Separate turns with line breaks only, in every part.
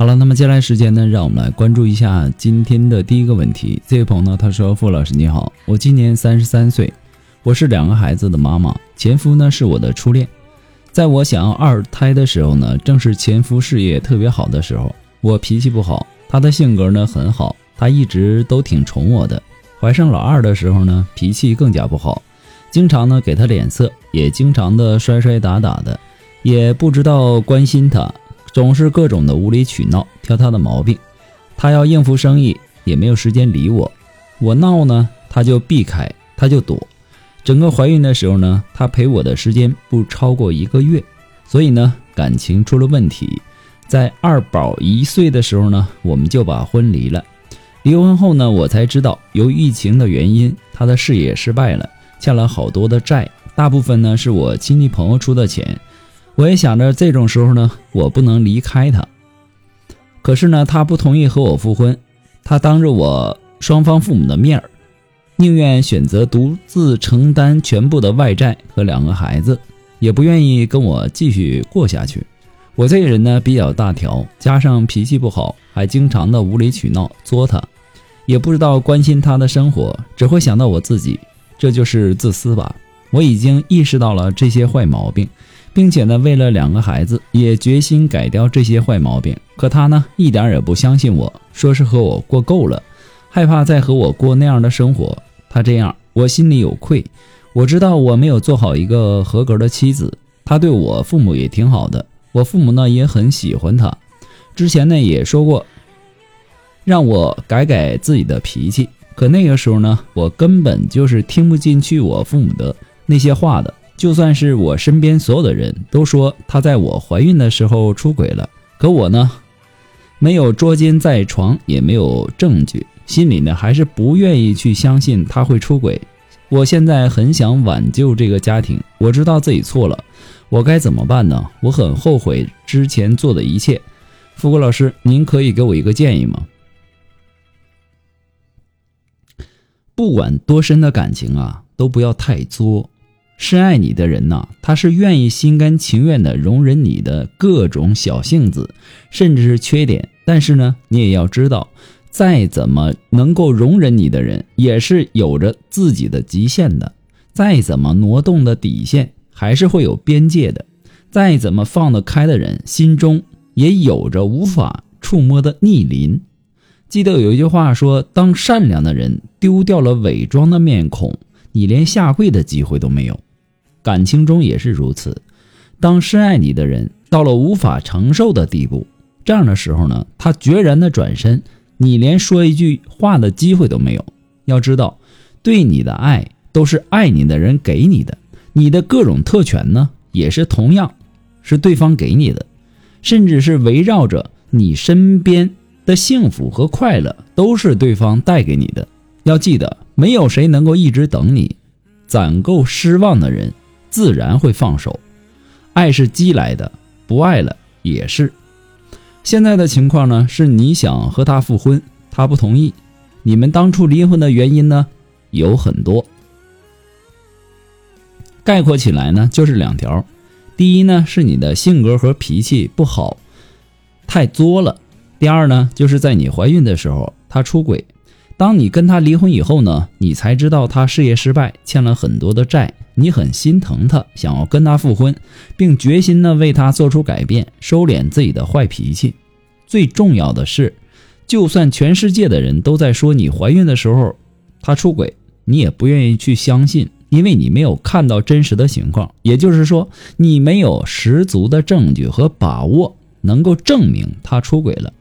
好了，那么接下来时间呢，让我们来关注一下今天的第一个问题。这位朋友呢，他说：“傅老师你好，我今年三十三岁，我是两个孩子的妈妈，前夫呢是我的初恋。在我想要二胎的时候呢，正是前夫事业特别好的时候。我脾气不好，他的性格呢很好，他一直都挺宠我的。怀上老二的时候呢，脾气更加不好，经常呢给他脸色，也经常的摔摔打打的，也不知道关心他。”总是各种的无理取闹，挑他的毛病。他要应付生意，也没有时间理我。我闹呢，他就避开，他就躲。整个怀孕的时候呢，他陪我的时间不超过一个月，所以呢，感情出了问题。在二宝一岁的时候呢，我们就把婚离了。离婚后呢，我才知道，由于疫情的原因，他的事业失败了，欠了好多的债，大部分呢是我亲戚朋友出的钱。我也想着这种时候呢，我不能离开他。可是呢，他不同意和我复婚，他当着我双方父母的面儿，宁愿选择独自承担全部的外债和两个孩子，也不愿意跟我继续过下去。我这个人呢比较大条，加上脾气不好，还经常的无理取闹作他，也不知道关心他的生活，只会想到我自己，这就是自私吧。我已经意识到了这些坏毛病。并且呢，为了两个孩子，也决心改掉这些坏毛病。可他呢，一点也不相信我，说是和我过够了，害怕再和我过那样的生活。他这样，我心里有愧。我知道我没有做好一个合格的妻子。他对我父母也挺好的，我父母呢也很喜欢他。之前呢也说过，让我改改自己的脾气。可那个时候呢，我根本就是听不进去我父母的那些话的。就算是我身边所有的人都说他在我怀孕的时候出轨了，可我呢，没有捉奸在床，也没有证据，心里呢还是不愿意去相信他会出轨。我现在很想挽救这个家庭，我知道自己错了，我该怎么办呢？我很后悔之前做的一切。富国老师，您可以给我一个建议吗？不管多深的感情啊，都不要太作。深爱你的人呐，他是愿意心甘情愿的容忍你的各种小性子，甚至是缺点。但是呢，你也要知道，再怎么能够容忍你的人，也是有着自己的极限的。再怎么挪动的底线，还是会有边界的。再怎么放得开的人，心中也有着无法触摸的逆鳞。记得有一句话说：“当善良的人丢掉了伪装的面孔，你连下跪的机会都没有。”感情中也是如此，当深爱你的人到了无法承受的地步，这样的时候呢，他决然的转身，你连说一句话的机会都没有。要知道，对你的爱都是爱你的人给你的，你的各种特权呢，也是同样是对方给你的，甚至是围绕着你身边的幸福和快乐，都是对方带给你的。要记得，没有谁能够一直等你，攒够失望的人。自然会放手，爱是积来的，不爱了也是。现在的情况呢，是你想和他复婚，他不同意。你们当初离婚的原因呢，有很多，概括起来呢，就是两条。第一呢，是你的性格和脾气不好，太作了。第二呢，就是在你怀孕的时候，他出轨。当你跟他离婚以后呢，你才知道他事业失败，欠了很多的债，你很心疼他，想要跟他复婚，并决心呢为他做出改变，收敛自己的坏脾气。最重要的是，就算全世界的人都在说你怀孕的时候他出轨，你也不愿意去相信，因为你没有看到真实的情况，也就是说，你没有十足的证据和把握能够证明他出轨了。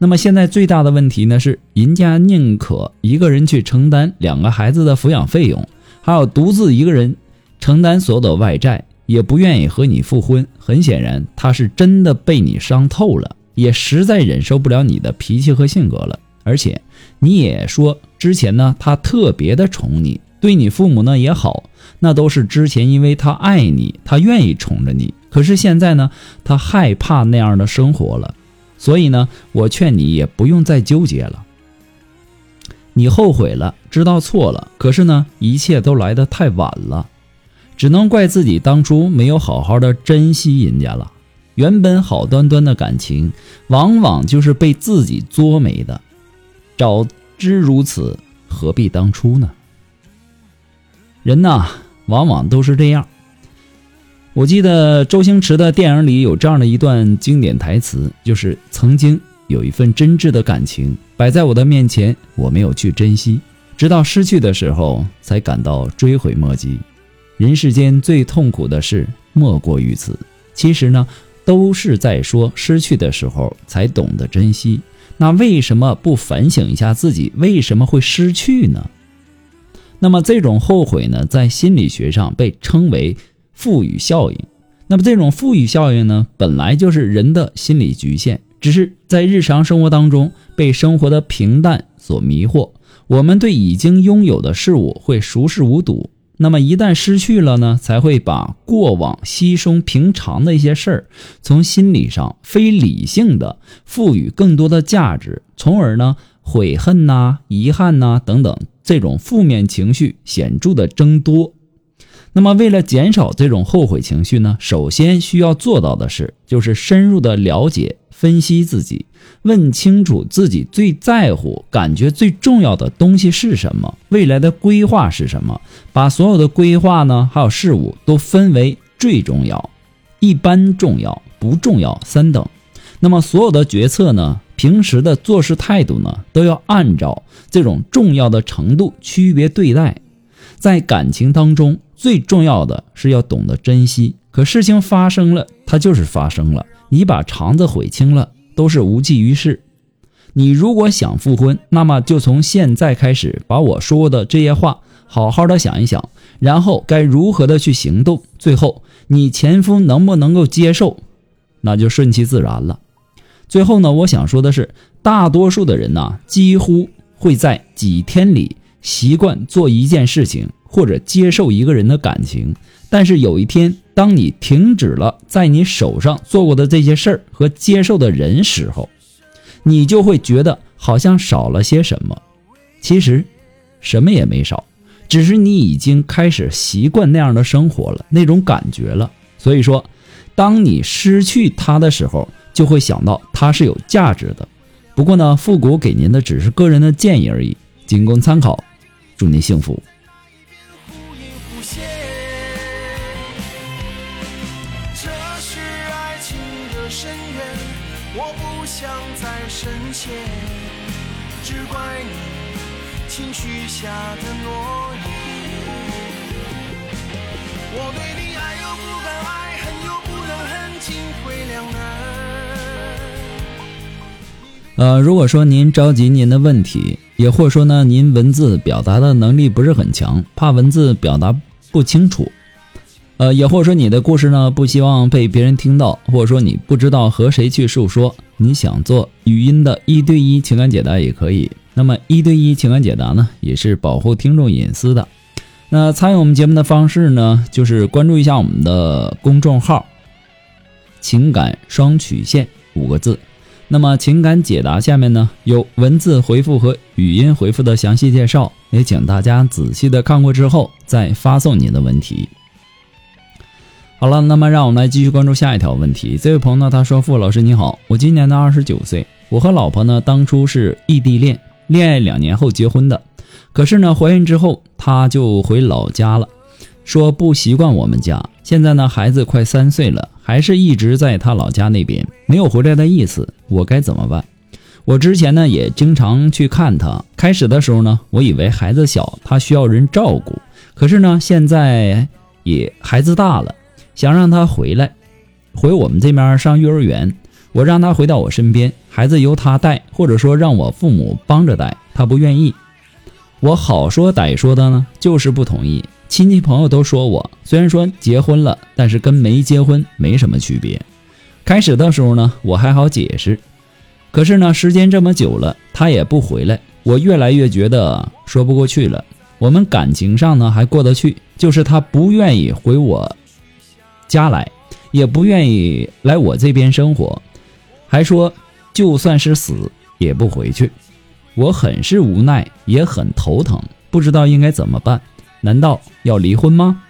那么现在最大的问题呢是，人家宁可一个人去承担两个孩子的抚养费用，还有独自一个人承担所有的外债，也不愿意和你复婚。很显然，他是真的被你伤透了，也实在忍受不了你的脾气和性格了。而且你也说之前呢，他特别的宠你，对你父母呢也好，那都是之前因为他爱你，他愿意宠着你。可是现在呢，他害怕那样的生活了。所以呢，我劝你也不用再纠结了。你后悔了，知道错了，可是呢，一切都来得太晚了，只能怪自己当初没有好好的珍惜人家了。原本好端端的感情，往往就是被自己作没的。早知如此，何必当初呢？人呐，往往都是这样。我记得周星驰的电影里有这样的一段经典台词，就是曾经有一份真挚的感情摆在我的面前，我没有去珍惜，直到失去的时候才感到追悔莫及。人世间最痛苦的事莫过于此。其实呢，都是在说失去的时候才懂得珍惜。那为什么不反省一下自己为什么会失去呢？那么这种后悔呢，在心理学上被称为。赋予效应，那么这种赋予效应呢，本来就是人的心理局限，只是在日常生活当中被生活的平淡所迷惑。我们对已经拥有的事物会熟视无睹，那么一旦失去了呢，才会把过往稀松平常的一些事儿，从心理上非理性的赋予更多的价值，从而呢，悔恨呐、遗憾呐等等这种负面情绪显著的增多。那么，为了减少这种后悔情绪呢，首先需要做到的是，就是深入的了解、分析自己，问清楚自己最在乎、感觉最重要的东西是什么，未来的规划是什么。把所有的规划呢，还有事物都分为最重要、一般重要、不重要三等。那么，所有的决策呢，平时的做事态度呢，都要按照这种重要的程度区别对待。在感情当中。最重要的是要懂得珍惜。可事情发生了，它就是发生了。你把肠子悔青了，都是无济于事。你如果想复婚，那么就从现在开始，把我说的这些话好好的想一想，然后该如何的去行动。最后，你前夫能不能够接受，那就顺其自然了。最后呢，我想说的是，大多数的人呐，几乎会在几天里习惯做一件事情。或者接受一个人的感情，但是有一天，当你停止了在你手上做过的这些事儿和接受的人时候，你就会觉得好像少了些什么。其实，什么也没少，只是你已经开始习惯那样的生活了，那种感觉了。所以说，当你失去他的时候，就会想到他是有价值的。不过呢，复古给您的只是个人的建议而已，仅供参考。祝您幸福。些，只怪你情绪下的诺言。我对你爱又不敢爱，恨又不能恨，进退两难。呃，如果说您着急您的问题，也或者说呢，您文字表达的能力不是很强，怕文字表达不清楚。呃，也或者说你的故事呢不希望被别人听到，或者说你不知道和谁去诉说，你想做语音的一对一情感解答也可以。那么一对一情感解答呢，也是保护听众隐私的。那参与我们节目的方式呢，就是关注一下我们的公众号“情感双曲线”五个字。那么情感解答下面呢有文字回复和语音回复的详细介绍，也请大家仔细的看过之后再发送您的问题。好了，那么让我们来继续关注下一条问题。这位朋友呢，他说：“傅老师你好，我今年呢二十九岁，我和老婆呢当初是异地恋，恋爱两年后结婚的。可是呢，怀孕之后他就回老家了，说不习惯我们家。现在呢，孩子快三岁了，还是一直在他老家那边，没有回来的意思。我该怎么办？我之前呢也经常去看他。开始的时候呢，我以为孩子小，他需要人照顾。可是呢，现在也孩子大了，想让他回来，回我们这边上幼儿园。我让他回到我身边，孩子由他带，或者说让我父母帮着带，他不愿意。我好说歹说的呢，就是不同意。亲戚朋友都说我，虽然说结婚了，但是跟没结婚没什么区别。开始的时候呢，我还好解释。可是呢，时间这么久了，他也不回来，我越来越觉得说不过去了。我们感情上呢还过得去，就是他不愿意回我家来，也不愿意来我这边生活，还说就算是死也不回去。我很是无奈，也很头疼，不知道应该怎么办。难道要离婚吗？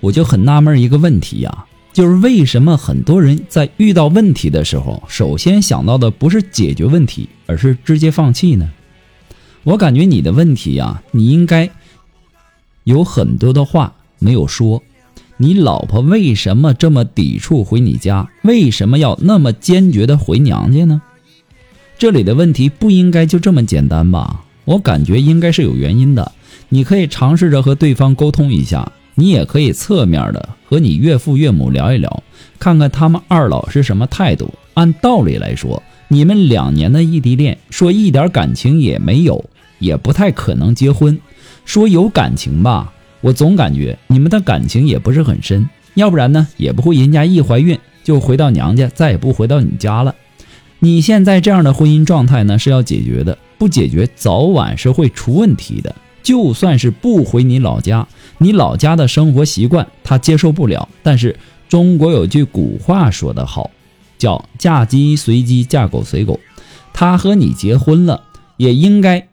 我就很纳闷一个问题呀，就是为什么很多人在遇到问题的时候，首先想到的不是解决问题，而是直接放弃呢？我感觉你的问题呀，你应该有很多的话没有说。你老婆为什么这么抵触回你家？为什么要那么坚决的回娘家呢？这里的问题不应该就这么简单吧？我感觉应该是有原因的。你可以尝试着和对方沟通一下。你也可以侧面的和你岳父岳母聊一聊，看看他们二老是什么态度。按道理来说，你们两年的异地恋，说一点感情也没有，也不太可能结婚。说有感情吧，我总感觉你们的感情也不是很深，要不然呢，也不会人家一怀孕就回到娘家，再也不回到你家了。你现在这样的婚姻状态呢，是要解决的，不解决早晚是会出问题的。就算是不回你老家，你老家的生活习惯他接受不了。但是中国有句古话说得好，叫“嫁鸡随鸡，嫁狗随狗”。他和你结婚了，也应该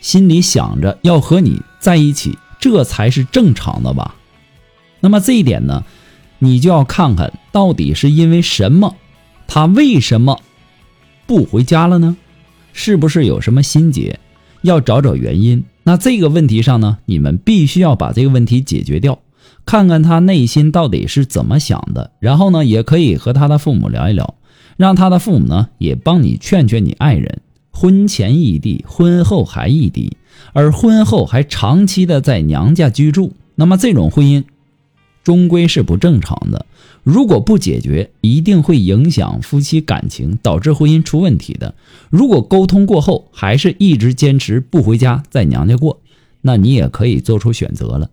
心里想着要和你在一起，这才是正常的吧？那么这一点呢，你就要看看到底是因为什么，他为什么不回家了呢？是不是有什么心结？要找找原因，那这个问题上呢，你们必须要把这个问题解决掉，看看他内心到底是怎么想的。然后呢，也可以和他的父母聊一聊，让他的父母呢也帮你劝劝你爱人。婚前异地，婚后还异地，而婚后还长期的在娘家居住，那么这种婚姻。终归是不正常的，如果不解决，一定会影响夫妻感情，导致婚姻出问题的。如果沟通过后还是一直坚持不回家，在娘家过，那你也可以做出选择了。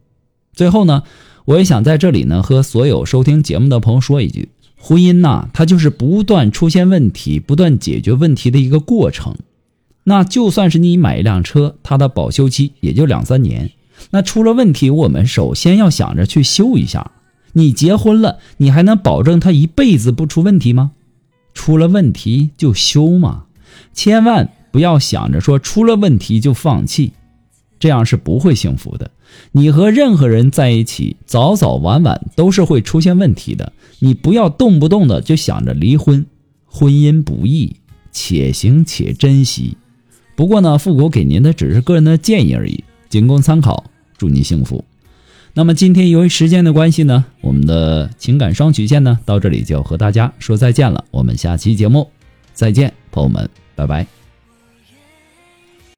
最后呢，我也想在这里呢和所有收听节目的朋友说一句：婚姻呐，它就是不断出现问题、不断解决问题的一个过程。那就算是你买一辆车，它的保修期也就两三年。那出了问题，我们首先要想着去修一下。你结婚了，你还能保证他一辈子不出问题吗？出了问题就修嘛，千万不要想着说出了问题就放弃，这样是不会幸福的。你和任何人在一起，早早晚晚都是会出现问题的。你不要动不动的就想着离婚，婚姻不易，且行且珍惜。不过呢，富国给您的只是个人的建议而已，仅供参考。祝您幸福。那么今天由于时间的关系呢，我们的情感双曲线呢到这里就要和大家说再见了。我们下期节目再见，朋友们，拜拜。